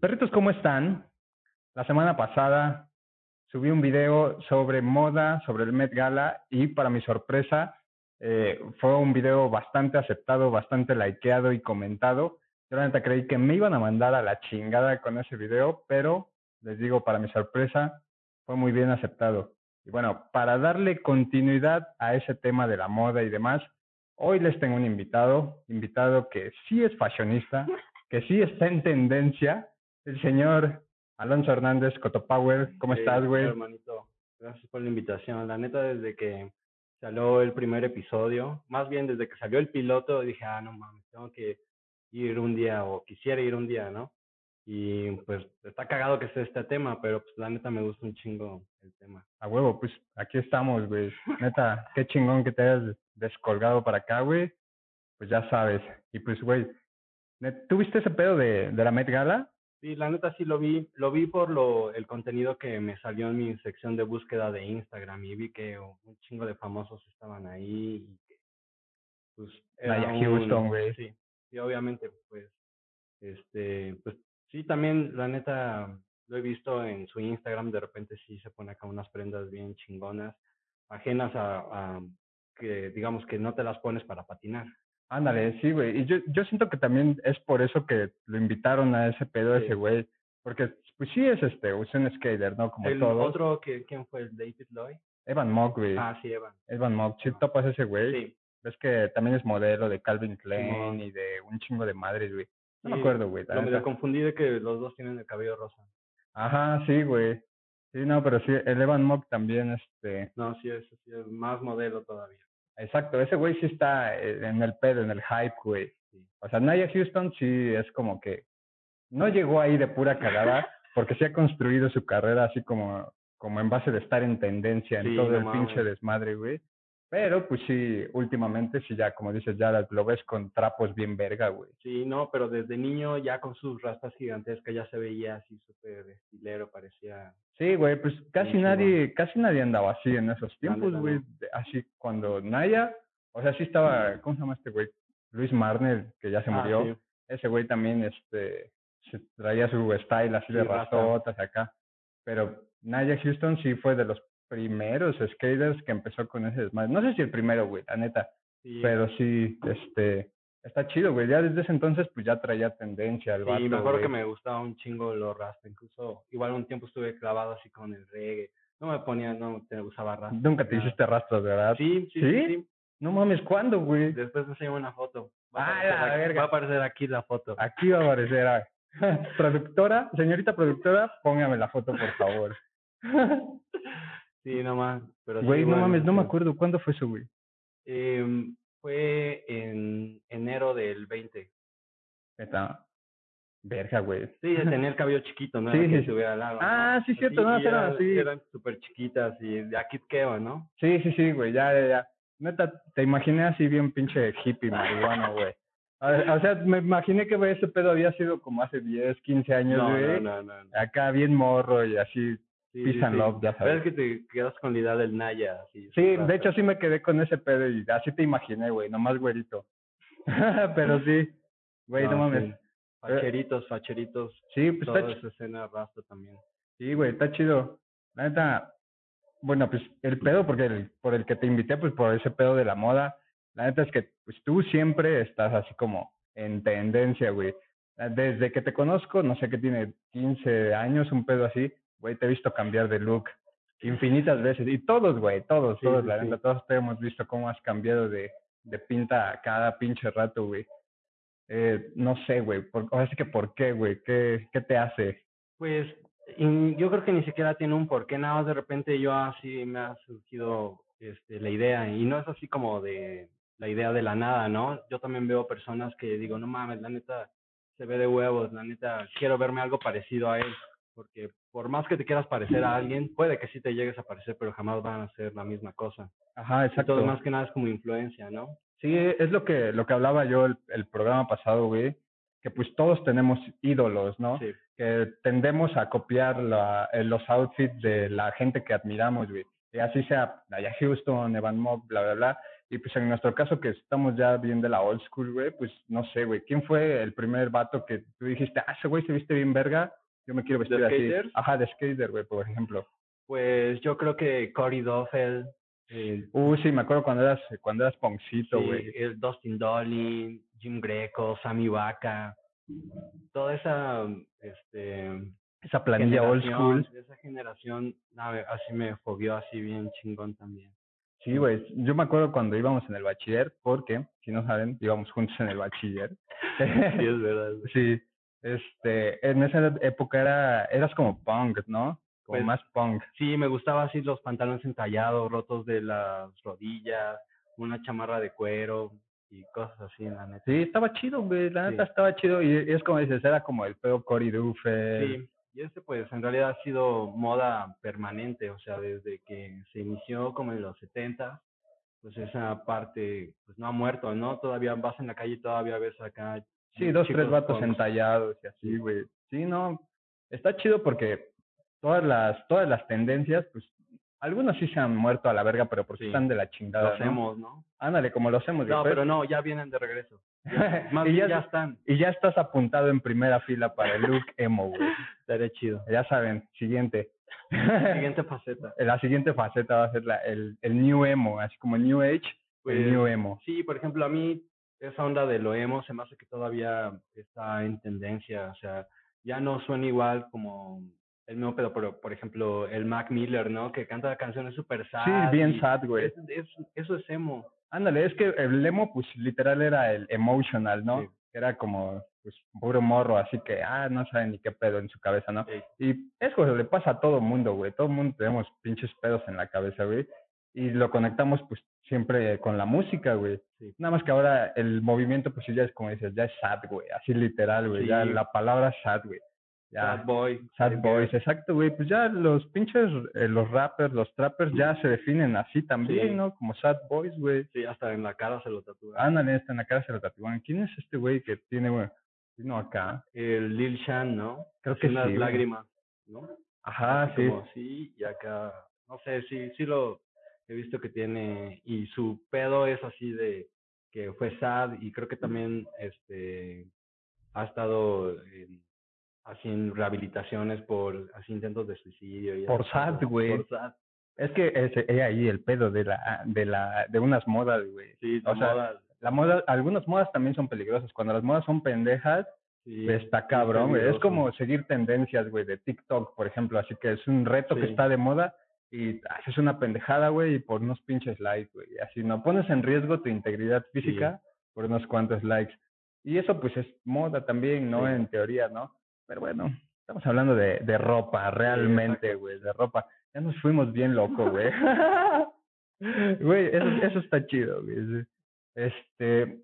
Perritos, ¿cómo están? La semana pasada subí un video sobre moda, sobre el Met Gala y para mi sorpresa eh, fue un video bastante aceptado, bastante likeado y comentado. Yo realmente creí que me iban a mandar a la chingada con ese video, pero les digo, para mi sorpresa, fue muy bien aceptado. Y bueno, para darle continuidad a ese tema de la moda y demás, hoy les tengo un invitado, invitado que sí es fashionista, que sí está en tendencia, el señor Alonso Hernández Cotopower. ¿Cómo Sí, estás, güey? hermanito, gracias por la invitación. La neta, desde que salió el primer episodio, más bien desde que salió el piloto, dije, ah, no mames, tengo que ir un día o quisiera ir un día, ¿no? Y pues está cagado que sea este tema, pero pues la neta me gusta un chingo el tema. A huevo, pues aquí estamos, güey. Neta, qué chingón que te hayas descolgado para acá, güey. Pues ya sabes. Y pues, güey, net- ¿tú viste ese pedo de, de la Met Gala? Sí, la neta sí lo vi, lo vi por lo, el contenido que me salió en mi sección de búsqueda de Instagram y vi que un chingo de famosos estaban ahí y que pues era un- Houston, güey. Sí, sí, obviamente, pues, este, pues sí, también la neta lo he visto en su Instagram, de repente sí se pone acá unas prendas bien chingonas, ajenas a, a que digamos que no te las pones para patinar. Ándale, sí, güey. Y yo, yo siento que también es por eso que lo invitaron a ese pedo Sí. ese güey. Porque, pues sí es este, es un skater, ¿no? Como El todos. otro, que, ¿quién fue? ¿El David Lloyd? Evan Mock, güey. Ah, sí, Evan. Evan Mock. ¿Sí topas ese güey? Sí. Ves que también es modelo de Calvin Klein y de un chingo de madres, güey. No me acuerdo, güey. Lo medio confundí de que los dos tienen el cabello rosa. Ajá, sí, güey. Sí, no, pero sí, el Evan Mock también, este... No, sí, es, sí, es más modelo todavía. Exacto, ese güey sí está eh, en el pedo, en el hype, güey. O sea, Naya Houston sí es como que no llegó ahí de pura cagada, porque sí ha construido su carrera así como, como en base de estar en tendencia en Sí, todo no el pinche desmadre, güey. Pero pues sí, últimamente sí ya, como dices, ya lo ves con trapos bien verga, güey. Sí, no, pero desde niño ya con sus rastas gigantescas ya se veía así súper estilero, parecía... Sí, güey, pues casi nadie, casi nadie andaba así en esos tiempos, güey. de- Así cuando Naya, o sea, sí estaba, ¿cómo se llama este güey? Luis Marner, que ya se Ah, murió. sí. Ese güey también, este, se traía su style así de Sí, rasta. rastotas acá. Pero Naya Houston sí fue de los primeros skaters que empezó con ese desmadre. No sé si el primero, güey, la neta. Sí, Pero sí, este, está chido, güey. Ya desde ese entonces, pues ya traía tendencia al sí, vato, me acuerdo que me gustaba un chingo los rasta. Incluso, igual un tiempo estuve clavado así con el reggae. No me ponía, no te usaba rasta. Nunca te nada. hiciste rastros, ¿verdad? Sí, sí, ¿Sí? sí, sí. No mames, ¿cuándo, güey? Después me enseño una foto. Va a Ah, aparecer la aquí- verga. Va a aparecer aquí la foto. Aquí va a aparecer. ah. productora, señorita productora, póngame la foto, por favor. Sí, nomás. Pero sí, Güey, no bueno, mames, no me sí. acuerdo. ¿Cuándo fue eso, güey? Em, fue en enero del 20. Neta. Verga, güey. Sí, tenía el cabello chiquito, ¿no? Sí, sí, sí. largo, ¿no? Ah, sí, cierto, no, y eran súper chiquitas y de aquí queo, ¿no? Sí, sí, sí, güey, ya, ya, ya. Neta, te imaginé así bien pinche hippie marihuana, güey. O o sea, me imaginé que güey, ese pedo había sido como hace 10, 15 años, No, güey. no, no, no. no. Acá bien morro y así. Sí, peace sí, and sí. love, ya Pero sabes. es que te quedas con la idea del Naya, así. Sí, de hecho sí me quedé con ese pedo y así te imaginé, güey, nomás güerito. Pero sí, güey, no, mames. sí. Facheritos, facheritos. Sí, pues Toda está, esa escena rasta también. sí, güey, está chido. La neta, bueno, pues el pedo porque el, por el que te invité, pues por ese pedo de la moda, la neta es que pues tú siempre estás así como en tendencia, güey. Desde que te conozco, no sé qué tiene 15 años, un pedo así, güey, te he visto cambiar de look infinitas veces. Y todos, güey, todos, Sí, todos, sí, la sí. neta, todos te hemos visto cómo has cambiado de, de pinta cada pinche rato, güey. Eh, no sé, güey, por, ahora sí que por qué, güey, ¿Qué, qué te hace? Pues y yo creo que ni siquiera tiene un porqué, nada más de repente yo así me ha surgido este, la idea y no es así como de la idea de la nada, ¿no? Yo también veo personas que digo, no mames, la neta se ve de huevos, la neta quiero verme algo parecido a él, porque por más que te quieras parecer a alguien, puede que sí te llegues a parecer, pero jamás van a ser la misma cosa. Ajá, exacto. Entonces más que nada es como influencia, ¿no? Sí, es lo que, lo que hablaba yo el, el programa pasado, güey, que pues todos tenemos ídolos, ¿no? Sí. Que tendemos a copiar la, eh, los outfits de la gente que admiramos, güey. y así sea allá Houston, Evan Mock, bla, bla, bla. Y pues en nuestro caso que estamos ya bien de la old school, güey, pues no sé, güey, ¿quién fue el primer vato que tú dijiste, ah, ese güey se viste bien verga, yo me quiero vestir así? skaters? Ajá, de skater, güey, por ejemplo. Pues yo creo que Cory Doffel, el, Uh, sí, me acuerdo cuando eras, cuando eras poncito, sí, güey. el Dustin Dolin, Jim Greco, Sammy Vaca, toda esa este Esa planilla old school. esa generación, así me fobió así bien chingón también. Sí, güey. Yo me acuerdo cuando íbamos en el bachiller, porque, si no saben, íbamos juntos en el bachiller. Sí, es verdad. Sí, este, en esa época era, eras como punk, ¿no? Como Pues, más punk. Sí, me gustaba así los pantalones entallados, rotos de las rodillas, una chamarra de cuero y cosas así, la neta. Sí, estaba chido, güey, la Sí. neta estaba chido y es como dices, era como el pedo Cory Duffer. Sí, y este pues en realidad ha sido moda permanente, o sea, desde que se inició como en los 70, pues esa parte pues no ha muerto, ¿no? Todavía vas en la calle y todavía ves acá. Sí, dos, tres chicos vatos punks. entallados y así, Sí. güey. Sí, no, está chido porque todas las, todas las tendencias, pues, algunos sí se han muerto a la verga, pero porque Sí, están de la chingada, Lo ¿no? hacemos, ¿no? Ándale, como lo hacemos, No, después. pero no, ya vienen de regreso. Más y, bien ya, ya están. y ya estás apuntado en primera fila para el look emo, güey. Estaría chido. Ya saben, siguiente. Siguiente faceta. la siguiente faceta va a ser la, el, el new emo, así como New Age, Pues, el new emo. Sí, por ejemplo, a mí esa onda de lo emo se me hace que todavía está en tendencia, o sea, ya no suena igual como el mismo pedo, pero por ejemplo, el Mac Miller, ¿no? Que canta canciones super sad. Sí, bien sad, güey. es- es- eso es emo. Ándale, es que el emo, pues literal era el emotional, ¿no? Sí. Era como, pues, puro morro, así que, ah, no saben ni qué pedo en su cabeza, ¿no? Sí. Y eso le pasa a todo mundo, güey. Todo mundo tenemos pinches pedos en la cabeza, güey. Y lo conectamos, pues, siempre con la música, güey. Sí. Nada más que ahora el movimiento, pues, sí, ya es como dices, ya es sad, güey. Así literal, güey. Ya Sí. la palabra sad, güey. Ya. Sad Boy. Sad boys, exacto, güey. Pues ya los pinches, eh, los rappers, los trappers ya se definen así también, Sí. ¿no? Como sad boys, güey. Sí, hasta en la cara se lo tatúa. Ándale, está en la cara se lo tatúan. ¿Quién es este güey que tiene, güey? Vino acá. El Lil Shan, ¿no? Creo que sí, güey. lágrimas, ¿no? Ajá, Así sí. como así, y acá, no sé, sí, sí lo he visto que tiene, y su pedo es así de que fue sad, y creo que también este ha estado en, así en rehabilitaciones por así intentos de suicidio. Y Por sad, güey. Es que es ahí el pedo de la, de la, de unas modas, güey. sí, O de sea, moda, La moda, algunas modas también son peligrosas. Cuando las modas son pendejas, sí, está cabrón, güey. Es peligroso. como seguir tendencias, güey, de TikTok, por ejemplo. Así que es un reto que está de moda y haces una pendejada, güey, y por unos pinches likes, güey. Así no pones en riesgo tu integridad física por unos cuantos likes. Y eso, pues, es moda también, ¿no? Sí. En teoría, ¿no? Pero bueno, estamos hablando de, de ropa, realmente, güey, de ropa. Ya nos fuimos bien locos, güey. Güey, eso, eso está chido, güey. Este,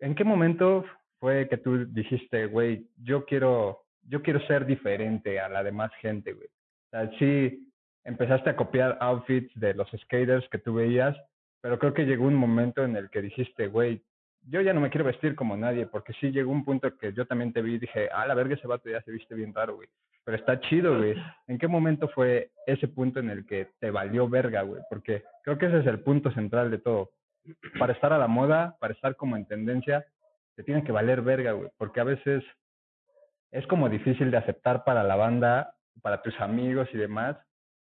¿en qué momento fue que tú dijiste, güey, yo quiero, yo quiero ser diferente a la demás gente, güey? O sea, sí empezaste a copiar outfits de los skaters que tú veías, pero creo que llegó un momento en el que dijiste, güey, yo ya no me quiero vestir como nadie, porque sí llegó un punto que yo también te vi y dije, ah, la verga, ese vato ya se viste bien raro, güey. Pero está chido, güey. ¿En qué momento fue ese punto en el que te valió verga, güey? Porque creo que ese es el punto central de todo. Para estar a la moda, para estar como en tendencia, te tiene que valer verga, güey. Porque a veces es como difícil de aceptar para la banda, para tus amigos y demás,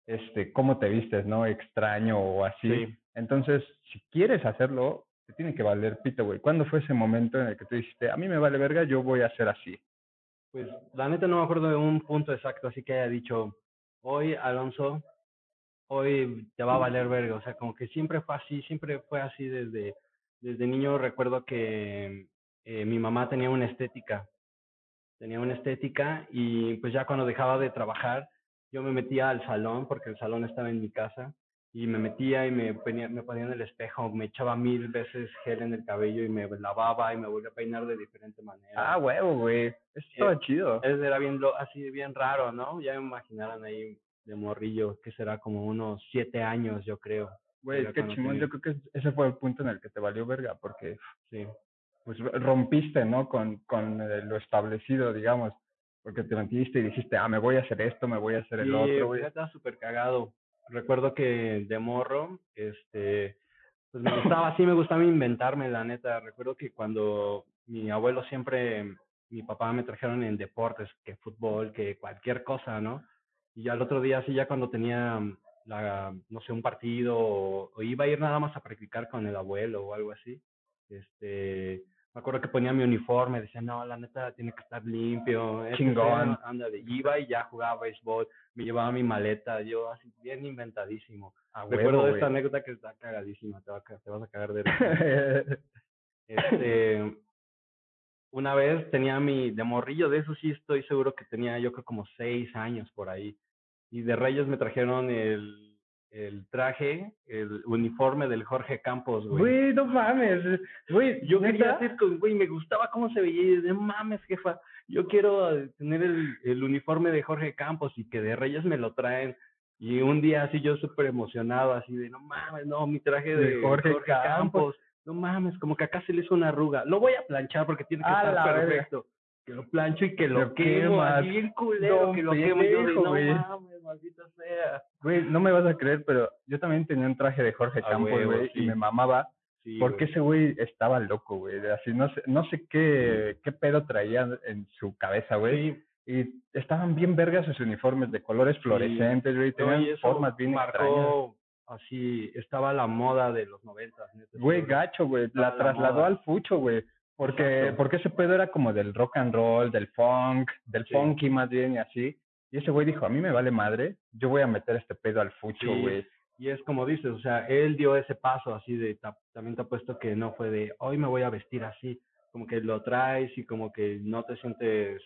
este, cómo te vistes, ¿no? Extraño o así. Sí. Entonces, si quieres hacerlo, te tiene que valer pito, güey. ¿Cuándo fue ese momento en el que tú dijiste, a mí me vale verga, yo voy a hacer así? Pues la neta no me acuerdo de un punto exacto, así que haya dicho, hoy Alonso, hoy te va a valer verga. O sea, como que siempre fue así, siempre fue así desde, desde niño. Recuerdo que eh, mi mamá tenía una estética, tenía una estética y pues ya cuando dejaba de trabajar, yo me metía al salón, porque el salón estaba en mi casa, y me metía y me ponía, me ponía en el espejo, me echaba mil veces gel en el cabello y me lavaba y me volvía a peinar de diferente manera. Ah, huevo, güey. Eso estaba chido. Eso era bien, así bien raro, ¿no? Ya me imaginaron ahí de morrillo, que será como unos siete años, yo creo. Güey, qué cuando chingón. tenía- Yo creo que es- ese fue el punto en el que te valió verga, porque Sí, pues rompiste, ¿no? Con, con eh, lo establecido, digamos. Porque te metiste y dijiste, ah, me voy a hacer esto, me voy a hacer el Sí, otro, pues, güey. ya estaba súper cagado. recuerdo que de morro, este, pues me gustaba, sí me gustaba inventarme, la neta. Recuerdo que cuando mi abuelo siempre, mi papá me trajeron en deportes, que fútbol, que cualquier cosa, ¿no? Y ya el otro día, así ya cuando tenía, la, no sé, un partido o, o iba a ir nada más a practicar con el abuelo o algo así, este, me acuerdo que ponía mi uniforme, decía, no, la neta tiene que estar limpio. etc. Chingón. Ándale, iba y ya jugaba béisbol, me llevaba mi maleta, yo así bien inventadísimo. A huevo, Recuerdo de güey. esta anécdota que está cagadísima, te, va te vas a cagar de. Este, una vez tenía mi, de morrillo, de eso sí estoy seguro que tenía yo creo como seis años por ahí. Y de Reyes me trajeron el, el traje, el uniforme del Jorge Campos, güey. Güey, no mames. Güey, Yo quería hacer con, güey, me gustaba cómo se veía. Y de mames, jefa, yo quiero eh, tener el, el uniforme de Jorge Campos y que de Reyes me lo traen. Y un día así yo súper emocionado, así de, no mames, no, mi traje de, De Jorge Jorge, Campos. Campos. No mames, como que acá se le hizo una arruga. Lo voy a planchar porque tiene que A estar verga. Que lo plancho y que lo Lo quemo, así bien culero, Don que lo quemo. Yo no güey. mames, maldita sea. Güey, no me vas a creer, pero yo también tenía un traje de Jorge Campos, güey, sí. y me mamaba. Sí, porque güey. ese güey estaba loco, güey. Así, no sé, no sé qué, qué pedo traía en su cabeza, güey. Y estaban bien vergas sus uniformes de colores fluorescentes, güey. No, Tenían formas bien extrañas. marcó así, estaba la moda de los noventas. Güey, gacho, güey. La la trasladó moda. al fucho, güey. Porque, Exacto. porque ese pedo era como del rock and roll, del funk, del Sí. funky más bien y así. Y ese güey dijo, a mí me vale madre, yo voy a meter este pedo al fucho, Sí. güey. Y es como dices, o sea, él dio ese paso así de, ta- también te apuesto que no fue de, hoy me voy a vestir así, como que lo traes y como que no te sientes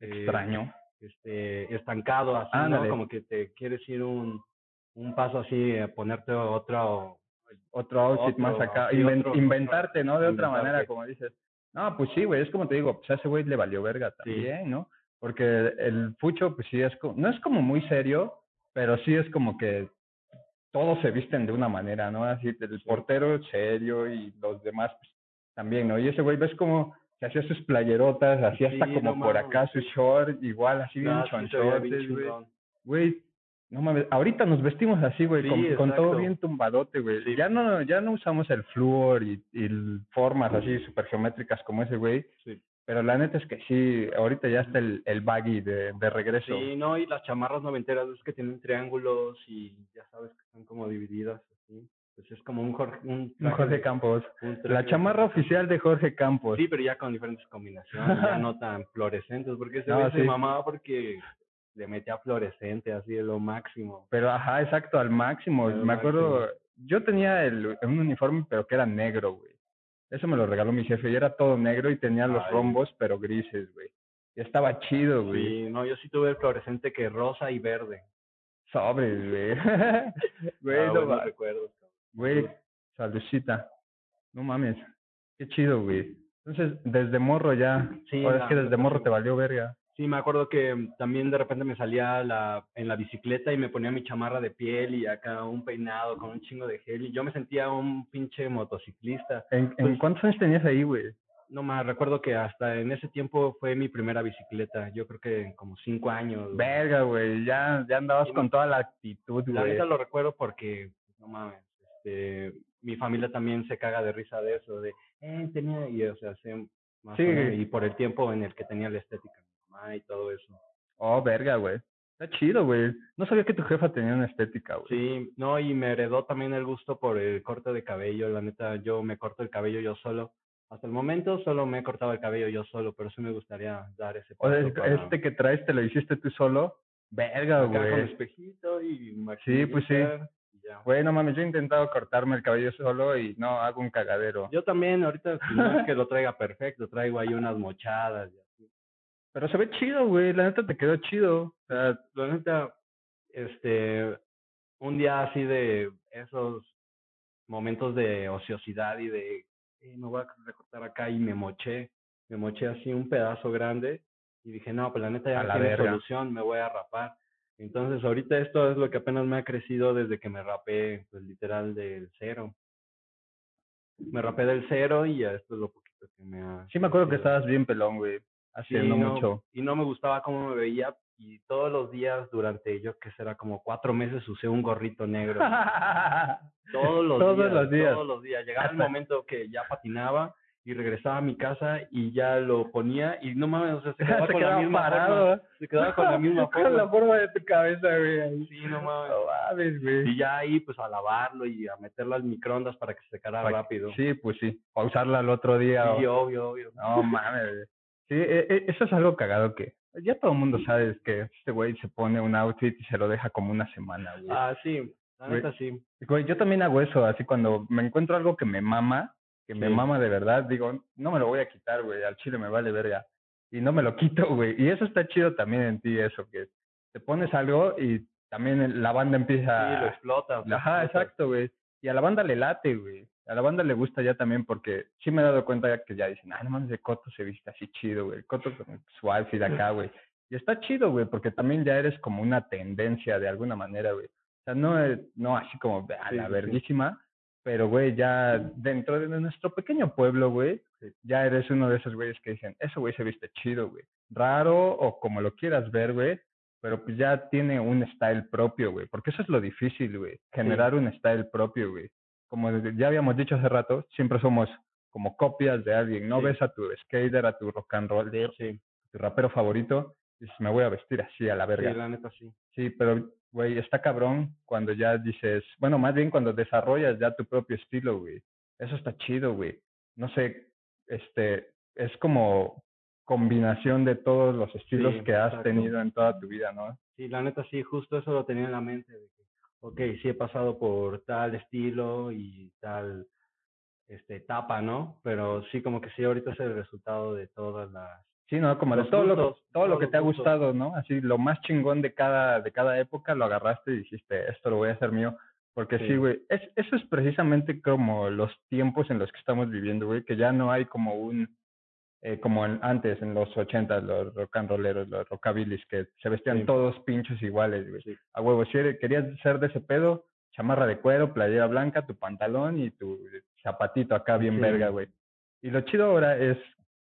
eh, Extraño. este, estancado así, ¿no? Como que te quieres ir un, un paso así, a ponerte otro, Otro outfit más otro, acá. sí, Inven- otro- inventarte, ¿no? De otra inventarte. manera, como dices. No, pues sí, güey, es como te digo, pues a ese güey le valió verga Sí. también, ¿no? Porque el fucho, pues sí, es no es como muy serio, pero sí es como que todos se visten de una manera, ¿no? Así, el portero serio y los demás pues, también, ¿no? Y ese güey, ves como se hacía sus playerotas, hacía hasta Sí, como no por acá su sí. short, igual, así sí, veía bien chonchotes, güey. Güey, no mames, ahorita nos vestimos así, güey, Sí, con, con todo bien tumbadote, güey. Sí. Ya no ya no usamos el flúor y, formas así super geométricas como ese güey, Sí. pero la neta es que sí, ahorita ya está el, el baggy de, de regreso. Sí, no, y las chamarras noventeras es que tienen triángulos y ya sabes que están como divididas así. Pues es como un Jorge, un Un traje Jorge de- Campos. un La chamarra oficial de Jorge Campos. Sí, pero ya con diferentes combinaciones, ya no tan fluorescentes, porque ese No, se sí. mamaba porque le metía fluorescente así de lo máximo. Pero ajá, exacto, al máximo. Al Me acuerdo, yo tenía el, un uniforme, pero que era negro, güey. Eso me lo regaló mi jefe y era todo negro y tenía los Ay. rombos, pero grises, güey. Y estaba chido, güey. Sí, no, yo sí tuve el fluorescente que rosa y verde. Sobres, güey. güey, Ah, no ma- recuerdos. cabrón. güey, saludcita. No mames. Qué chido, güey. Entonces, desde morro ya. Sí, Ahora es que desde morro te valió verga. Sí, me acuerdo que también de repente me salía la, en la bicicleta y me ponía mi chamarra de piel y acá un peinado con un chingo de gel y yo me sentía un pinche motociclista. ¿En, en Pues- cuántos años tenías ahí, güey? No más, recuerdo que hasta en ese tiempo fue mi primera bicicleta, yo creo que como cinco años. Verga, güey. Ya, ya andabas Sí, con toda la actitud, La güey. neta lo recuerdo porque, no mames, este, mi familia también se caga de risa de eso, de, eh, tenía, y o sea, sé más Sí. o menos, y por el tiempo en el que tenía la estética mamá y todo eso. Oh, verga, güey. Está chido, güey. No sabía que tu jefa tenía una estética, güey. Sí, no, y me heredó también el gusto por el corte de cabello, la neta, yo me corto el cabello yo solo. Hasta el momento solo me he cortado el cabello yo solo, pero sí me gustaría dar ese O paso sea, para este que traes te lo hiciste tú solo. Verga, acá con güey. espejito y Sí, pues sí. ya. Güey, no mames, yo he intentado cortarme el cabello solo y no, hago un cagadero. Yo también, ahorita no es que lo traiga perfecto, traigo ahí unas mochadas y así. Pero se ve chido, güey. La neta te quedó chido. O sea, La neta, este, un día así de esos momentos de ociosidad y de, "Eh, me voy a recortar acá y me moché, me moché así un pedazo grande y dije, no, pues la neta ya no tiene solución, me voy a rapar. Entonces ahorita esto es lo que apenas me ha crecido desde que me rapé, pues literal del cero. Me rapé del cero y ya esto es lo poquito que me ha... sí me acuerdo que estabas bien pelón, güey. Haciendo no, mucho. Y no me gustaba cómo me veía y todos los días durante, yo que será como cuatro meses usé un gorrito negro. todos los Todos días. los días. Todos los días. Llegaba el momento que ya patinaba y regresaba a mi casa y ya lo ponía y no mames, o sea, se quedaba Se con la misma parado. forma. Se quedaba con la misma Con la forma. forma de tu cabeza, güey. Sí, no mames. No mames, güey. Y ya ahí, pues, a lavarlo y a meterlo al microondas para que se secara Para- rápido. Sí, pues sí. Para usarla al otro día. o- obvio, obvio. No mames. Sí, e- e- eso es algo cagado que ya todo el mundo sabe que este güey se pone un outfit y se lo deja como una semana, güey. Ah, sí, la neta sí. Güey, yo también hago eso, así cuando me encuentro algo que me mama, que me mama de verdad, digo, no me lo voy a quitar, güey, al chile me vale verga. Y no me lo quito, güey. Y eso está chido también en ti, eso, que te pones algo y también la banda empieza... Sí, lo explota. lo Ajá, explota. exacto, güey. Y a la banda le late, güey. A la banda le gusta ya también porque sí me he dado cuenta que ya dicen, ah, no mames, de Coto se viste así chido, güey. Coto con su outfit acá, güey. Y está chido, güey, porque también ya eres como una tendencia de alguna manera, güey. O sea, no, no así como a Sí, la sí, sí. verguísima, pero, güey, ya dentro de nuestro pequeño pueblo, güey, Sí. ya eres uno de esos güeyes que dicen, eso güey se viste chido, güey. Raro o como lo quieras ver, güey, pero pues ya tiene un style propio, güey. Porque eso es lo difícil, güey. Generar un style propio, güey. Como ya habíamos dicho hace rato, siempre somos como copias de alguien. No Sí. ves a tu skater, a tu rock and roller, Sí, tu rapero favorito, y dices, me voy a vestir así a la verga. sí, la neta sí. Sí, pero, güey, está cabrón cuando ya dices, bueno, más bien cuando desarrollas ya tu propio estilo, güey. Eso está chido, güey. No sé, este, es como combinación de todos los estilos Sí, que has exacto. tenido en toda tu vida, ¿no? Sí, la neta sí, justo eso lo tenía en la mente. De que, ok, sí he pasado por tal estilo y tal este, etapa, ¿no? Pero sí, como que sí, ahorita es el resultado de todas las... Sí, ¿no? Como de todo lo, que- todo lo que te ha gustado, ¿no? Así, lo más chingón de cada, de cada época lo agarraste y dijiste, esto lo voy a hacer mío. Porque sí, Sí. güey, es, eso es precisamente como los tiempos en los que estamos viviendo, güey, que ya no hay como un, eh, como en- antes, en los 80, los rock and rolleros, los rockabilis, que se vestían Sí. todos pinchos iguales, güey. Sí. A huevo, si eres- querías ser de ese pedo, chamarra de cuero, playera blanca, tu pantalón y tu zapatito acá bien Sí. verga, güey. Y lo chido ahora es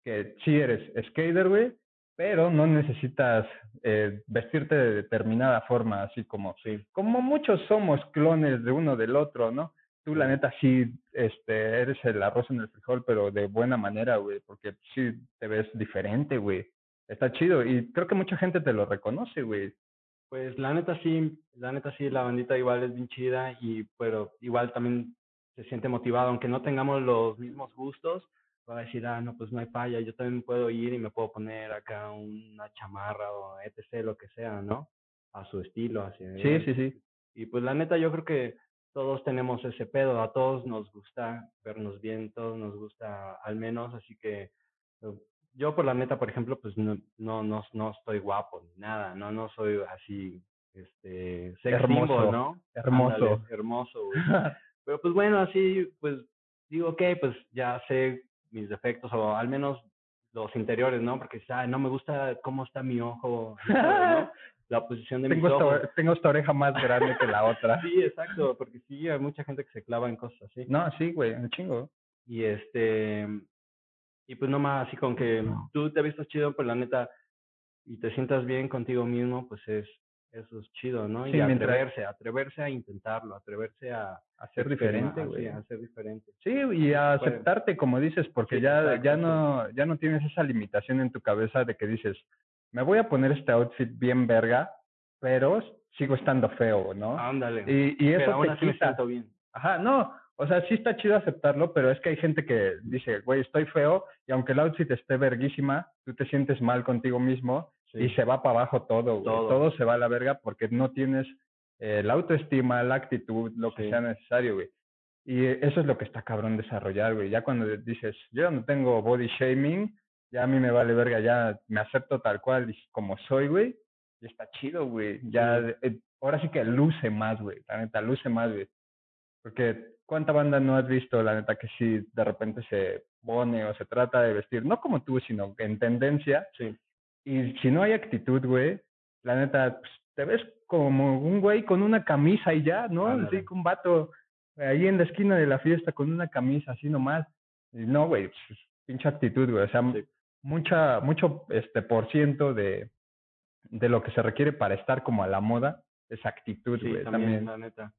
que sí eres skater, güey, pero no necesitas eh, vestirte de determinada forma, así como, Sí, como muchos somos clones de uno del otro, ¿no? Tú, la neta, sí, este, eres el arroz en el frijol, pero de buena manera, güey, porque sí te ves diferente, güey. Está chido y creo que mucha gente te lo reconoce, güey. pues la neta sí, la neta sí, la bandita igual es bien chida y pero igual también se siente motivado, aunque no tengamos los mismos gustos, va a decir, ah, no, pues no hay falla, yo también puedo ir y me puedo poner acá una chamarra o etc, lo que sea, ¿no? A su estilo, así. Sí, sí, sí. Y pues la neta yo creo que todos tenemos ese pedo, a todos nos gusta vernos bien, todos nos gusta al menos, así que eh, yo por la neta, por ejemplo, pues no, no, no, no estoy guapo ni nada, no, no soy así, este, sex Hermoso, ¿no? hermoso. Ándale, hermoso, güey. Pero pues bueno, así, pues digo, ok, pues ya sé mis defectos, o al menos los interiores, ¿no? Porque ah, no me gusta cómo está mi ojo, ¿no? la posición de tengo, mis ojos. tengo esta oreja más grande que la otra. Sí, exacto, porque sí, hay mucha gente que se clava en cosas así. No, sí, güey, un chingo. Y este, y pues nomás así con que tú te vistas chido, pues la neta, y te sientas bien contigo mismo, pues es, eso es chido, ¿no? Sí, y mientras- atreverse, atreverse a intentarlo, atreverse a A ser diferente, sí, güey. a ser diferente. Sí, y a aceptarte, como dices, porque Sí, ya, exacto, ya sí. no, ya no tienes esa limitación en tu cabeza de que dices, me voy a poner este outfit bien verga, pero sigo estando feo, ¿no? Ándale. Y, y eso te quita. bien. Ajá, no, o sea, sí está chido aceptarlo, pero es que hay gente que dice, güey, estoy feo, y aunque el outfit esté verguísima, tú te sientes mal contigo mismo Sí. y se va para abajo todo, güey. Todo. Todo. se va a la verga porque no tienes eh, la autoestima, la actitud, lo que Sí. sea necesario, güey. Y eso es lo que está cabrón desarrollar, güey. Ya cuando dices, yo no tengo body shaming, ya a mí me vale verga, ya me acepto tal cual como soy, güey. Y está chido, güey. Ya, eh, ahora sí que luce más, güey. La neta, luce más, güey. Porque ¿cuánta banda no has visto, la neta, que sí de repente se pone o se trata de vestir, no como tú, sino en tendencia? Sí. Y si no hay actitud, güey, la neta, pues, te ves como un güey con una camisa y ya, ¿no? Ándale. Así un vato ahí en la esquina de la fiesta con una camisa así nomás. Y no, güey, pues, pinche actitud, güey. O sea, Sí. Mucha, mucho este por ciento de, de lo que se requiere para estar como a la moda es actitud, Sí, güey, también, también. la neta.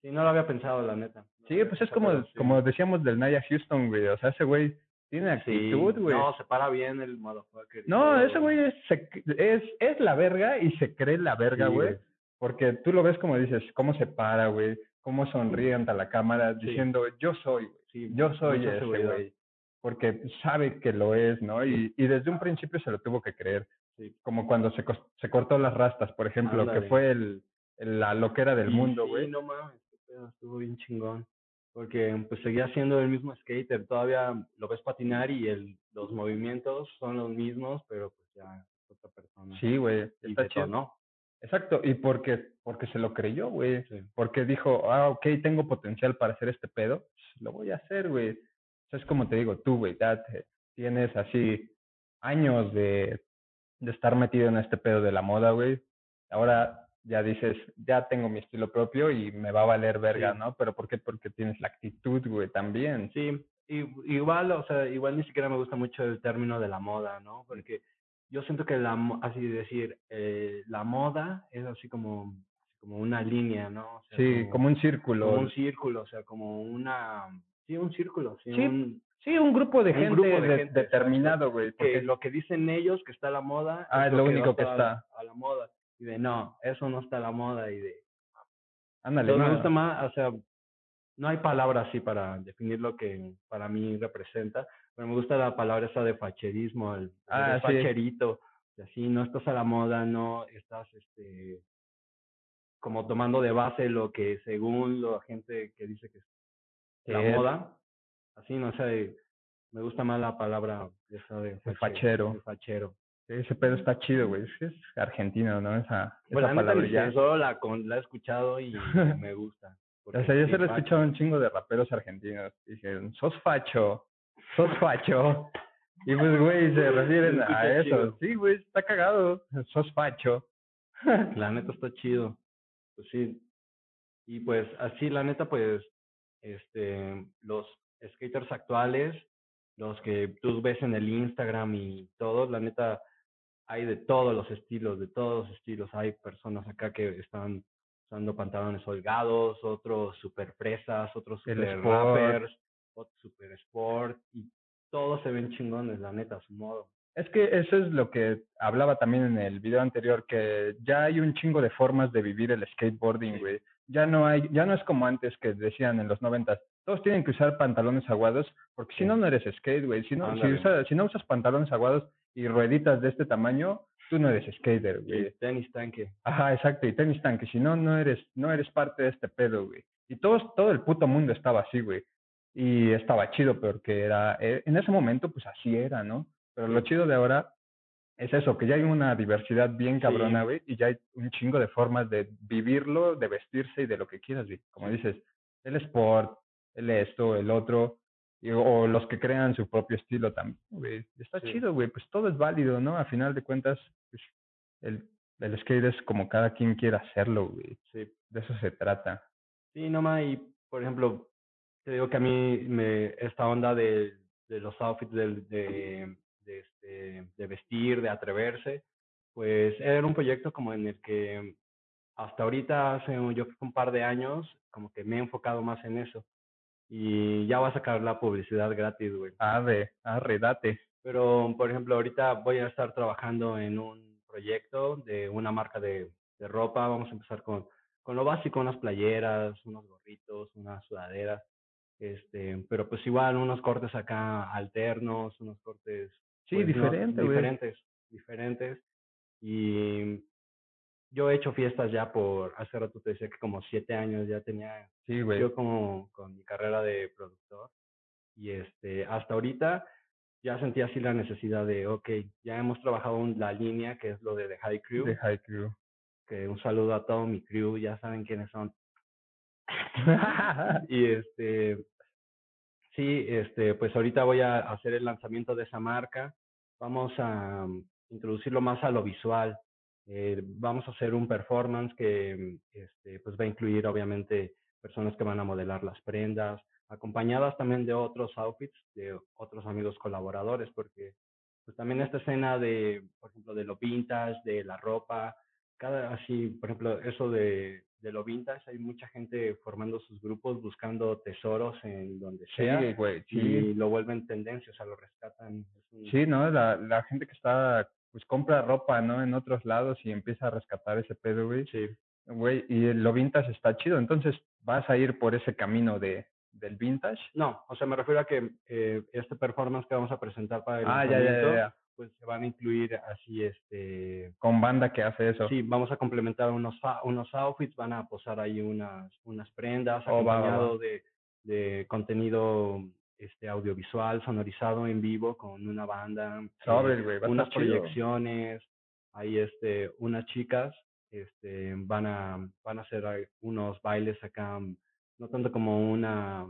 Sí, no lo había pensado, la neta. No Sí, pues es como, sí. como decíamos del Naya Houston, güey, o sea, ese güey tiene Sí, actitud, güey. No, se para bien el motherfucker. No, ese güey es, se- es, es la verga y se cree la verga, Sí, güey. güey. Porque tú lo ves como dices, cómo se para, güey, cómo sonríe ante la cámara Sí. diciendo, yo soy, güey, Sí, yo soy ese güey. Porque sabe que lo es, ¿no? Y, y desde un principio se lo tuvo que creer. Sí. Como cuando se, se cortó las rastas, por ejemplo, que fue el, la loquera del mundo, sí, güey. no mames, estuvo bien chingón. Porque pues seguía siendo el mismo skater, todavía lo ves patinar y el, los movimientos son los mismos, pero pues ya es otra persona. Sí, güey, está chido. detonó. Exacto, y porque, porque se lo creyó, güey. Sí. Porque dijo, ah, ok, tengo potencial para hacer este pedo, pues, lo voy a hacer, güey. O sea, es como te digo, tú, güey, te- tienes así años de, de estar metido en este pedo de la moda, güey. Ahora ya dices, ya tengo mi estilo propio y me va a valer verga, Sí. ¿no? Pero ¿por qué? Porque tienes la actitud, güey, también. Sí, i- igual, o sea, igual ni siquiera me gusta mucho el término de la moda, ¿no? Porque yo siento que la, así decir, eh, la moda es así como, como una línea, ¿no? O sea, Sí, como un círculo. como un círculo, o sea, como una, sí, un círculo, sí, Sí, un, Sí, un grupo de un gente, grupo de de- gente, determinado, güey. que porque- lo que dicen ellos que está a la moda Ah, es lo único que a- está. a la moda y de no, eso no está a la moda y de Ándale, Entonces, me no, gusta más, o sea, no hay palabra así para definir lo que para mí representa, pero me gusta la palabra esa de facherismo, el, Ah, facherito, sí, no estás a la moda, no estás, este, como tomando de base lo que según la gente que dice que la es- moda, así, no sé, me gusta más la palabra esa de El fachero. Ese pedo está chido, güey. Es es argentino, ¿no? Esa, Pues esa palabra solo la, con, la he escuchado y me gusta. O sea, yo se lo he escuchado a un chingo de raperos argentinos. Dicen, sos facho, sos facho. Y pues, güey, se refieren a eso. chido. Sí, güey, está cagado. Sos facho. La neta está chido. Pues sí. Y pues así, la neta, pues, este, los skaters actuales, los que tú ves en el Instagram y todos, la neta, hay de todos los estilos, de todos los estilos. Hay personas acá que están usando pantalones holgados, otros super fresas, otros super rappers, otros super sport, y todos se ven chingones, la neta, a su modo. Es que eso es lo que hablaba también en el video anterior, que ya hay un chingo de formas de vivir el skateboarding, Sí. Ya no hay, ya no es como antes que decían en los noventas, todos tienen que usar pantalones aguados, porque si no, no eres skate, güey. Si no, si, usa- si no usas pantalones aguados y rueditas de este tamaño, tú no eres skater, güey. tenis tanque. Ajá, exacto, y tenis tanque, si no, no eres, no eres parte de este pedo, güey. Y todos, todo el puto mundo estaba así, güey. Y estaba chido, porque era, eh, en ese momento, pues así era, ¿no? Pero lo chido de ahora es eso, que ya hay una diversidad bien cabrona, Sí. güey, y ya hay un chingo de formas de vivirlo, de vestirse y de lo que quieras, güey. Como dices, el sport, el esto, el otro, y- o los que crean su propio estilo también, güey. Está Sí. chido, güey, pues todo es válido, ¿no? A final de cuentas, pues, el, el skate es como cada quien quiera hacerlo, güey. Sí. De eso se trata. Sí, nomás, y por ejemplo, te digo que a mí me, esta onda de, de los outfits, de, de, este, de vestir, de atreverse, pues era un proyecto como en el que hasta ahorita, hace un- yo creo que un par de años, como que me he enfocado más en eso. Y ya va a sacar la publicidad gratis, güey. Arre, arre, date. Pero, por ejemplo, ahorita voy a estar trabajando en un proyecto de una marca de, de ropa. Vamos a empezar con, con lo básico, unas playeras, unos gorritos, unas sudaderas. Este, pero pues igual unos cortes acá alternos, unos cortes Sí, pues, diferente, güey. diferentes, diferentes. Y yo he hecho fiestas ya por, hace rato te decía que como siete años ya tenía Sí, güey. yo como con mi carrera de productor y este hasta ahorita ya sentí así la necesidad de ok ya hemos trabajado la línea que es lo de The High Crew De High Crew. que un saludo a todo mi crew ya saben quiénes son y este sí este pues ahorita voy a hacer el lanzamiento de esa marca vamos a um, introducirlo más a lo visual Eh, vamos a hacer un performance que este pues va a incluir obviamente personas que van a modelar las prendas acompañadas también de otros outfits de otros amigos colaboradores porque pues también esta escena de, por ejemplo, de lo vintage, de la ropa, cada así, por ejemplo, eso de, de lo vintage, hay mucha gente formando sus grupos buscando tesoros en donde sea Sí, güey, sí. y lo vuelven tendencia, o sea, lo rescatan. un- Sí, ¿no? La, la gente que está, pues compra ropa, ¿no? En otros lados y empieza a rescatar ese pedo, güey. sí, Güey, y lo vintage está chido. Entonces, vas a ir por ese camino de, del vintage. No, o sea, me refiero a que eh, este performance que vamos a presentar para el Ah, ya, ya, ya. Pues se van a incluir así, este, Con banda que hace eso. sí, vamos a complementar unos unos outfits, van a posar ahí unas unas prendas Oh, va, va, va. acompañado de de contenido este audiovisual sonorizado en vivo con una banda, eh, güey, va a unas proyecciones, ahí este unas chicas este van a van a hacer unos bailes acá, no tanto como una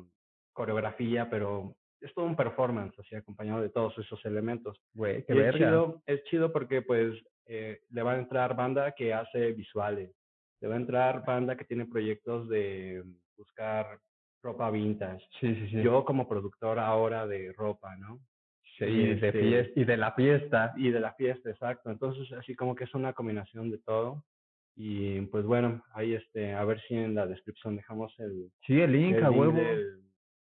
coreografía, pero es todo un performance así acompañado de todos esos elementos. Güey, qué Y es verga. chido, es chido porque pues eh, le va a entrar banda que hace visuales, le va a entrar banda que tiene proyectos de buscar ropa vintage. Sí, sí, sí. Yo como productor ahora de ropa, ¿no? sí, y de este- fiesta, y de la fiesta. Y de la fiesta, exacto. Entonces así como que es una combinación de todo. Y pues bueno, ahí este, a ver si en la descripción dejamos el, Sí, el link, el a link huevo. del,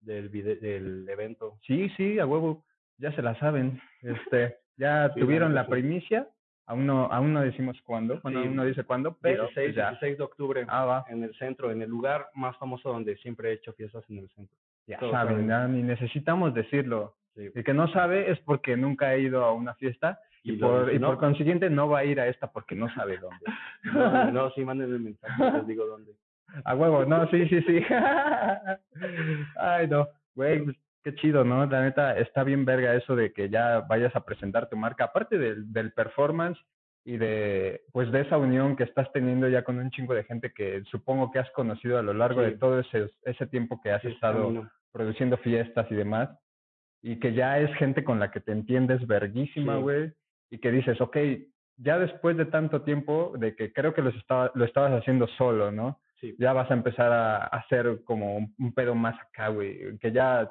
del, vide- del evento. Sí, sí, a huevo. Ya se la saben. Este, ya Sí, tuvieron la sí. primicia. Aún no, aún no decimos cuándo. Bueno, Sí. aún no dice cuándo, pero 16, pues ya. 16 de octubre. Ah, va. en el centro, en el lugar más famoso donde siempre he hecho fiestas en el centro. Ya saben, ya ni necesitamos decirlo. El que no sabe es porque nunca ha ido a una fiesta y, por, y ¿no? por consiguiente no va a ir a esta porque no sabe dónde. No, no, sí, manden el mensaje, les digo dónde. A huevo, no, sí, sí, sí. Ay, no, güey, pues, qué chido, ¿no? La neta, está bien verga eso de que ya vayas a presentar tu marca, aparte del, del performance y de, pues, de esa unión que estás teniendo ya con un chingo de gente que supongo que has conocido a lo largo de todo ese, ese tiempo que has Sí, estado produciendo fiestas y demás, y que ya es gente con la que te entiendes verguísima, Sí. güey, y que dices, ok, ya después de tanto tiempo de que creo que los estaba, lo estabas haciendo solo, ¿no? Sí, ya vas a empezar a a hacer como un, un pedo más acá, güey, que ya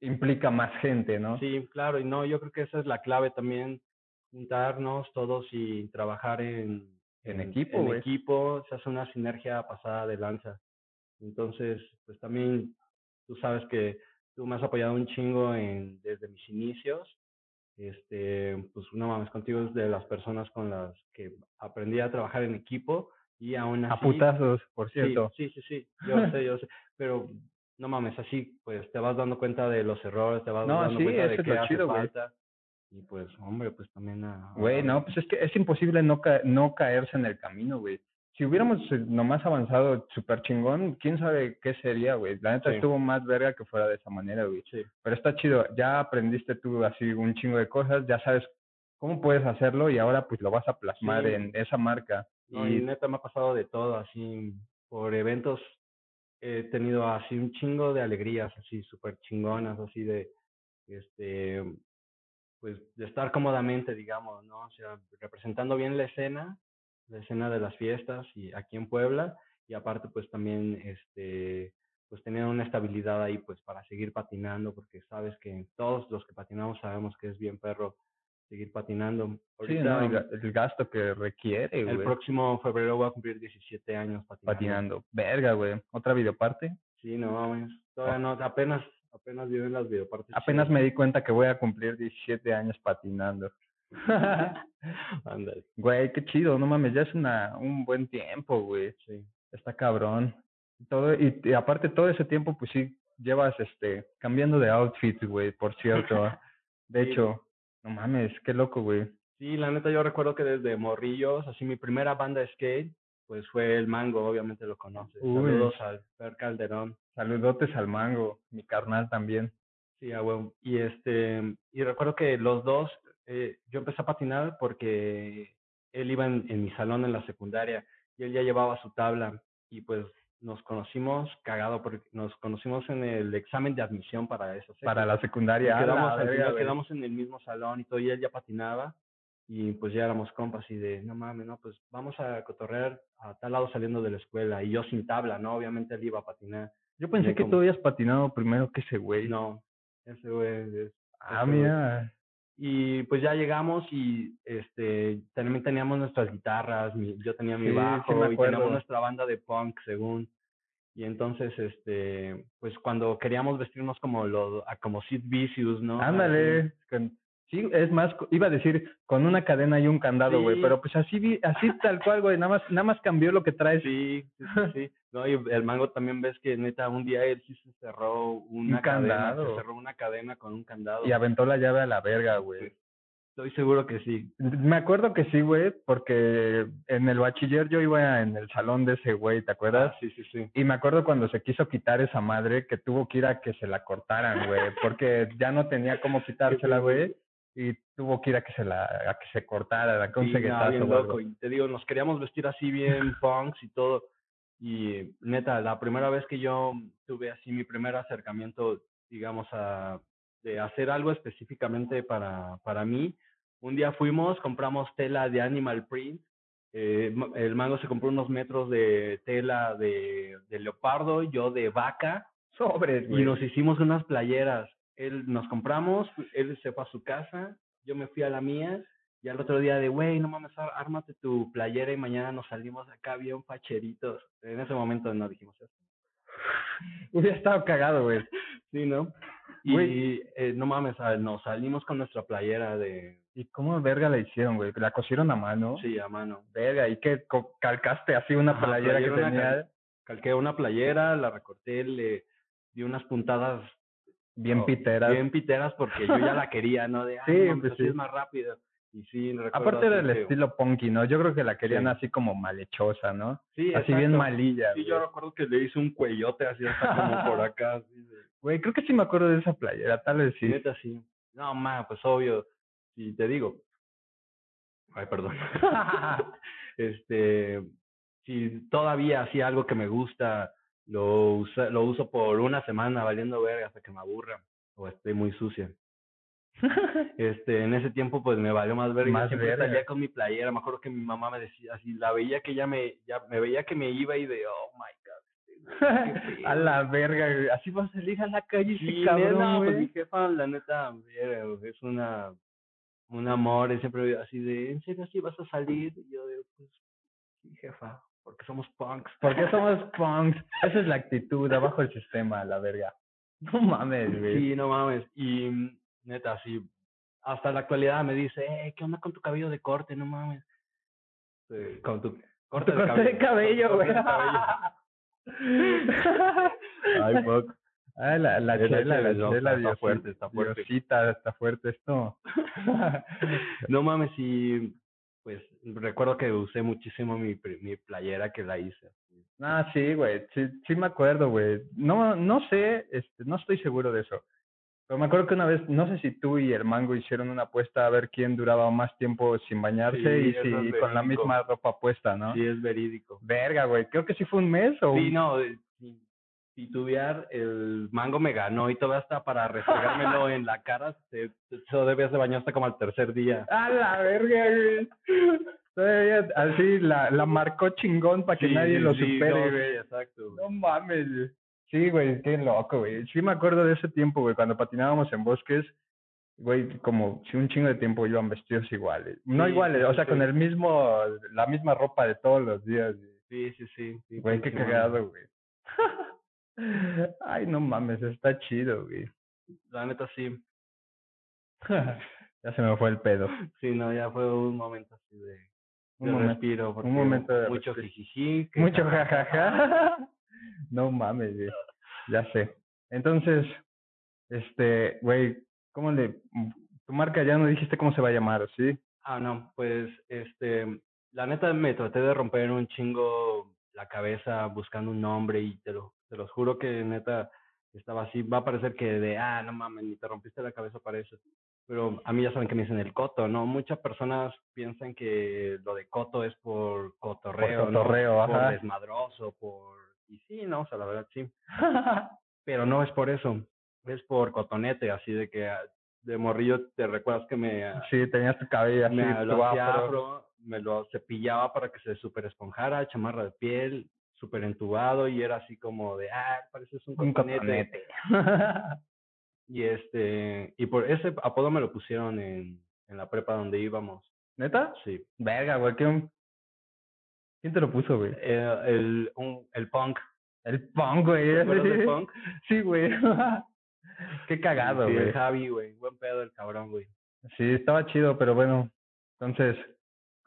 implica más gente, ¿no? sí, claro, y no, yo creo que esa es la clave también, juntarnos todos y trabajar en, En equipo, en güey. equipo, se hace una sinergia pasada de lanza. Entonces, pues también tú sabes que tú me has apoyado un chingo en, desde mis inicios. Este, pues no mames, contigo es de las personas con las que aprendí a trabajar en equipo y aún así. A putazos, por cierto. sí, sí, sí, yo sé, yo sé, pero no mames, así pues te vas dando cuenta de los errores, te vas No, dando sí, cuenta de qué hace chido, falta. Y pues, hombre, pues también. Güey, no, pues es que es imposible no, ca- no caerse en el camino, güey. Si hubiéramos eh, nomás avanzado súper chingón, quién sabe qué sería, güey. La neta Sí. estuvo más verga que fuera de esa manera, güey. Sí, Pero está chido, ya aprendiste tú así un chingo de cosas, ya sabes cómo puedes hacerlo y ahora pues lo vas a plasmar Sí. en esa marca. No, y neta me ha pasado de todo, así, por eventos he tenido así un chingo de alegrías, así, súper chingonas, así de, este, pues, de estar cómodamente, digamos, ¿no? O sea, representando bien la escena, la escena de las fiestas y aquí en Puebla, y aparte, pues, también, este, pues, tener una estabilidad ahí, pues, para seguir patinando, porque sabes que todos los que patinamos sabemos que es bien perro seguir patinando. Sí, ¿no? El, ga- el gasto que requiere, El próximo febrero voy a cumplir 17 años patinando. Patinando. Verga, güey. Otra videoparte. Sí, no mames. Todavía no, apenas, apenas viven las videopartes. Apenas chidas. me di cuenta que voy a cumplir 17 años patinando. Ándale, Güey, qué chido, no mames, ya es una, un buen tiempo, güey. sí. Está cabrón. Todo, y, y aparte todo ese tiempo, pues sí, llevas este, cambiando de outfit, güey, por cierto. De Sí. hecho, no mames, qué loco, güey. Sí, la neta yo recuerdo que desde morrillos, así mi primera banda de skate, pues fue El Mango, obviamente lo conoces. Uy. Saludos al Fer Calderón. Saludotes al mango, mi carnal también. Sí, a huevo. Y este, y recuerdo que los dos, eh, yo empecé a patinar porque él iba en, en mi salón en la secundaria y él ya llevaba su tabla y pues nos conocimos cagado porque nos conocimos en el examen de admisión para esa. Para la secundaria. quedamos, al final quedamos en el mismo salón y todo, y él ya patinaba, y pues ya éramos compas, y de, no mames, no, pues vamos a cotorrear a tal lado saliendo de la escuela, y yo sin tabla, ¿no? Obviamente él iba a patinar. Yo pensé que como- tú habías patinado primero que ese güey. No, ese güey es... Ah, ese mira. Y pues ya llegamos y este también teníamos nuestras guitarras, mi- yo tenía mi Sí, bajo y teníamos nuestra banda de punk según. Y entonces este pues cuando queríamos vestirnos como los como Sid Vicious, ¿no? Ándale. con- sí, es más, iba a decir con una cadena y un candado, güey, Sí. pero pues así, así tal cual, güey, nada más, nada más cambió lo que traes. Sí, sí. No, y el mango también ves que neta un día él sí se cerró una cadena, candado. se cerró una cadena con un candado. Y aventó la llave a la verga, güey. Estoy seguro que sí. Me acuerdo que sí, güey, porque en el bachiller yo iba en el salón de ese güey, ¿te acuerdas? Ah, sí, sí, sí. Y me acuerdo cuando se quiso quitar esa madre que tuvo que ir a que se la cortaran, güey, porque ya no tenía cómo quitársela, güey, y tuvo que ir a que se la a que se cortara, a que un Sí, no, bien loco. Y te digo, nos queríamos vestir así bien punks y todo. Y neta, la primera vez que yo tuve así mi primer acercamiento, digamos, a de hacer algo específicamente para, para mí, un día fuimos, compramos tela de animal print. eh, el mango se compró unos metros de tela de, de leopardo, yo de vaca, Sobres, y nos hicimos unas playeras. Él nos compramos, él se fue a su casa, yo me fui a la mía, y al otro día de, güey, no mames, ármate tu playera y mañana nos salimos acá bien facheritos. En ese momento no dijimos eso. Hubiera estado cagado, güey. Sí, ¿no? Y eh, no mames, ah, nos salimos con nuestra playera de, ¿Y cómo verga la hicieron, güey? ¿La cosieron a mano? sí, a mano. Verga, ¿y qué? ¿Calcaste así una Ajá, playera que playera, una tenía cal- Calqué una playera, la recorté, le di unas puntadas bien piteras? Bien piteras porque yo ya la quería, ¿no? De, ah, Sí, no pues sí. es más rápido. Y sí, Aparte del estilo punky, ¿no? Yo creo que la querían Sí. así como malhechosa, ¿no? Sí, así bien malilla. Sí, güey. yo recuerdo que le hice un cuellote así hasta como por acá. Así de, Güey, creo que sí me acuerdo de esa playera, tal vez sí. Neta, sí. No, ma, pues obvio. Si te digo. Ay, perdón. este, si todavía hacía algo que me gusta, lo, usa, lo uso por una semana valiendo verga hasta que me aburra o esté muy sucia. Este, en ese tiempo pues me valió más verga. Más siempre verga. salía con mi playera. Me acuerdo que mi mamá me decía así, la veía que ya me, ya me veía que me iba y de, oh my god. este, a pedo". la verga, güey. Así va a salir a la calle Sí, cabrón, pues mi jefa, la neta, es una, un amor, y siempre así de, ¿en serio así vas a salir? Y yo de, pues, sí, jefa, porque somos punks. Porque somos punks. Esa es la actitud, abajo el sistema, la verga. No mames, güey. Sí, no mames, y mm, neta, sí, hasta la actualidad me dice, eh, ¿qué onda con tu cabello de corte? No mames. Sí, con tu corte, de cabello, güey. de cabello. Ay, fuck. Ah, la, la chela, la chela, está fuerte, está fuerte. Diosita, está fuerte esto. No mames, y pues recuerdo que usé muchísimo mi, mi playera que la hice. Ah, sí, güey, sí, sí me acuerdo, güey. No, no sé, este, no estoy seguro de eso. Pero me acuerdo que una vez, no sé si tú y el Mango hicieron una apuesta a ver quién duraba más tiempo sin bañarse Sí, y si es con la misma ropa puesta, ¿no? Sí, es verídico. Verga, güey, creo que sí fue un mes o Sí, no, eh, sin titubear, el mango me ganó y todavía hasta para restregármelo en la cara, se, eso debías de bañar hasta como al tercer día. ¡A la verga, güey! Todavía así la, la marcó chingón para que Sí, nadie lo supere, no, güey. sí, exacto. No mames, güey. Sí, güey, qué loco, güey. Sí me acuerdo de ese tiempo, güey, cuando patinábamos en bosques, güey, como si un chingo de tiempo iban vestidos iguales. No Sí, iguales, sí, o sí, sea, con el mismo, la misma ropa de todos los días. güey. Sí, sí, sí. Güey, qué cagado, güey. Ay, no mames, está chido, güey. La neta sí. ya se me fue el pedo. Sí, no, ya fue un momento así de, Un de momento, respiro. Porque momento de mucho jijiji. Mucho jajaja. No mames, güey. Ya sé. Entonces, este, güey, ¿cómo le. Tu marca ya no dijiste cómo se va a llamar, ¿sí? Ah, no, pues, este, la neta me traté de romper un chingo la cabeza buscando un nombre y te lo, te los juro que neta estaba así, va a parecer que de, ah, no mames, ni te rompiste la cabeza para eso. Pero a mí ya saben que me dicen el coto, ¿no? Muchas personas piensan que lo de coto es por cotorreo, cotorreo, Por ajá. desmadroso, por... Y sí, no, o sea, la verdad sí. Pero no es por eso, es por cotonete, así de que ah, de morrillo te recuerdas que me... ah, Sí, tenías tu cabello así, me lo afro. me lo cepillaba para que se super esponjara, chamarra de piel, súper entubado y era así como de, ah, pareces un Un cotonete. Y este, y por ese apodo me lo pusieron en, en la prepa donde íbamos. ¿Neta? Sí. Verga, güey, ¿quién, ¿quién te lo puso, güey? Eh, el, un, el punk. El punk, güey. ¿Te acuerdas del punk? Sí, güey. Qué cagado, Sí, güey. el Javi, güey. Buen pedo el cabrón, güey. Sí, estaba chido, pero bueno. Entonces,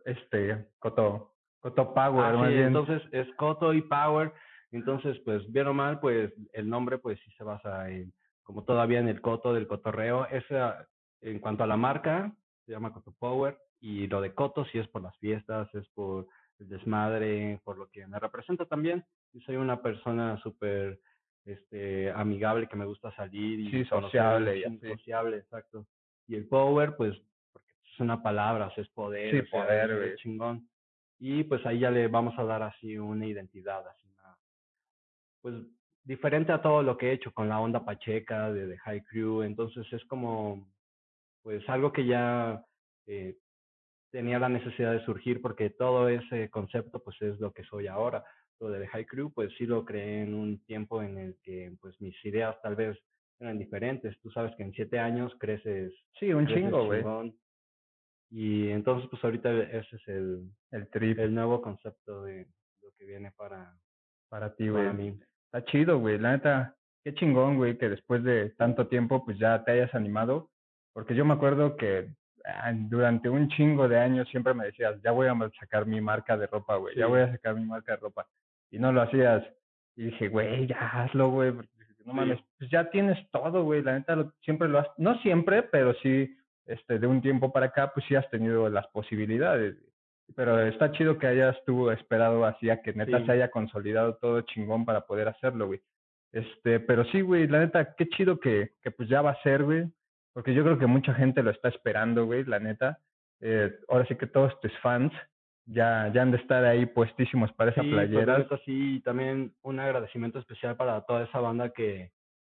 este, Coto, Coto Power, Ah, más sí, bien. entonces es Coto y Power. Entonces, pues, bien o mal, pues, el nombre, pues, sí se basa en, como todavía en el Coto del cotorreo. Esa, en cuanto a la marca, se llama Coto Power. Y lo de Coto sí es por las fiestas, es por el desmadre, por lo que me representa también. Yo soy una persona súper este, amigable que me gusta salir y Sí, sociable y sí, así. sociable, exacto. Y el power, pues, porque es una palabra, o sea, es poder, Sí, o sea, poder, es chingón. Y pues ahí ya le vamos a dar así una identidad, así una, pues diferente a todo lo que he hecho con la onda pacheca de The High Crew, entonces es como, pues algo que ya eh, tenía la necesidad de surgir porque todo ese concepto pues es lo que soy ahora. Lo de The High Crew pues sí lo creé en un tiempo en el que pues mis ideas tal vez eran diferentes. Tú sabes que en siete años creces, Sí, un creces chingo, güey. Y entonces pues ahorita ese es el, El trip el nuevo concepto de lo que viene para, para ti, güey. para mí. Está chido, güey. La neta, qué chingón, güey, que después de tanto tiempo, pues ya te hayas animado. Porque yo me acuerdo que durante un chingo de años siempre me decías, ya voy a sacar mi marca de ropa, güey. Ya Sí. voy a sacar mi marca de ropa. Y no lo hacías. Y dije, güey, ya hazlo, güey. No Sí. mames, pues ya tienes todo, güey. La neta, lo- siempre lo has, no siempre, pero sí, este, de un tiempo para acá, pues sí has tenido las posibilidades. Pero está chido que hayas tú esperado así a que neta Sí. se haya consolidado todo chingón para poder hacerlo, güey. Este, pero sí, güey, la neta, qué chido que, que pues ya va a ser, güey. Porque yo creo que mucha gente lo está esperando, güey, la neta. Eh, ahora sí que todos tus fans ya, ya han de estar ahí puestísimos para esa Sí, pues, la playera. neta, sí, también un agradecimiento especial para toda esa banda que,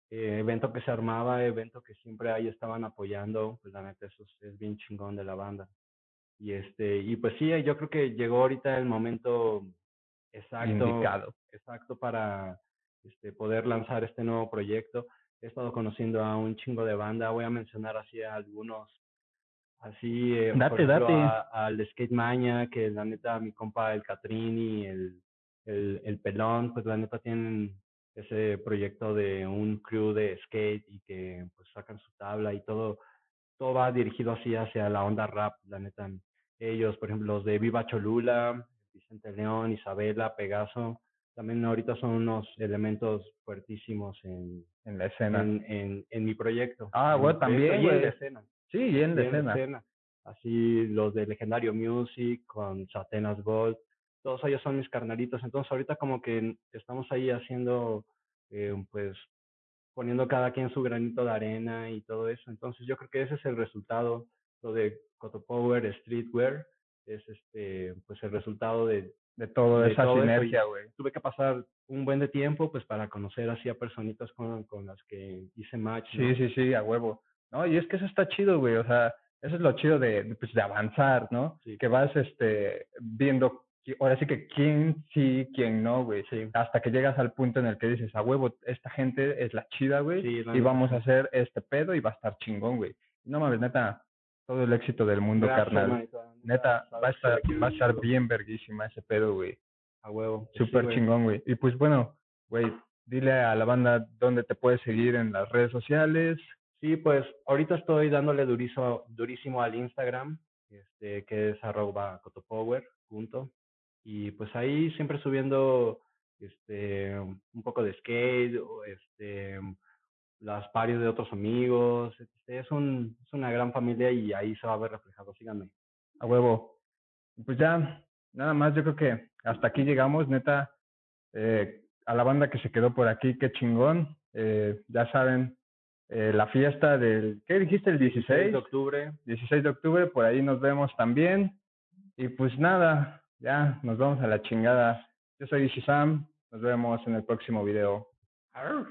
eh, evento que se armaba, evento que siempre ahí estaban apoyando, pues la neta, eso es, es bien chingón de la banda. Y este, y pues sí, yo creo que llegó ahorita el momento exacto, Indicado. exacto para este, poder lanzar este nuevo proyecto. He estado conociendo a un chingo de banda, voy a mencionar así a algunos, así, eh, por ejemplo, date. al Skate Mania, que la neta, mi compa el Catrini, el, el, el Pelón, pues la neta tienen ese proyecto de un crew de skate y que pues sacan su tabla y todo, todo va dirigido así hacia la onda rap, la neta. Ellos, por ejemplo, los de Viva Cholula, Vicente León, Isabela, Pegaso, también ahorita son unos elementos fuertísimos en, En la escena. en, en, en mi proyecto. Ah, proyecto también, Y en la escena. Sí, y en la escena. escena. Así los de Legendario Music, con Satenas Gold, todos ellos son mis carnalitos. Entonces ahorita como que estamos ahí haciendo, eh, pues, poniendo cada quien su granito de arena y todo eso. Entonces yo creo que ese es el resultado, lo de Coto Power Streetwear, es este, pues el resultado de, De esa todo eso, y sinergia, güey. tuve que pasar un buen de tiempo pues para conocer así a personitas con, con las que hice match. Sí, ¿no? sí, sí, a huevo. No, y es que eso está chido, güey. O sea, eso es lo chido de, de, pues, de avanzar, ¿no? Sí. Que vas este, viendo, ahora sí que quién sí, quién no, güey. Sí. Hasta que llegas al punto en el que dices, a huevo, esta gente es la chida, güey. Sí, y vamos a hacer este pedo y va a estar chingón, güey. No mames, neta, todo el éxito del mundo, Gracias, carnal. Neta, va a estar, va a estar bien verguísima ese pedo, güey. A huevo. sí, Súper chingón, güey. Y pues bueno, güey, dile a la banda dónde te puedes seguir en las redes sociales. Sí, pues ahorita estoy dándole durísimo, durísimo al Instagram, este, que es arroba cotopower, punto. Y pues ahí siempre subiendo este, un poco de skate, este, las parios de otros amigos. este, es, un, es una gran familia y ahí se va a ver reflejado. Síganme. A huevo. Pues ya, nada más, yo creo que hasta aquí llegamos, neta. Eh, a la banda que se quedó por aquí, qué chingón. Eh, ya saben, eh, la fiesta del, ¿qué dijiste? El 16 16, de octubre. 16 de octubre, por ahí nos vemos también. Y pues nada, ya nos vamos a la chingada. Yo soy Ishizam, nos vemos en el próximo video. Arr.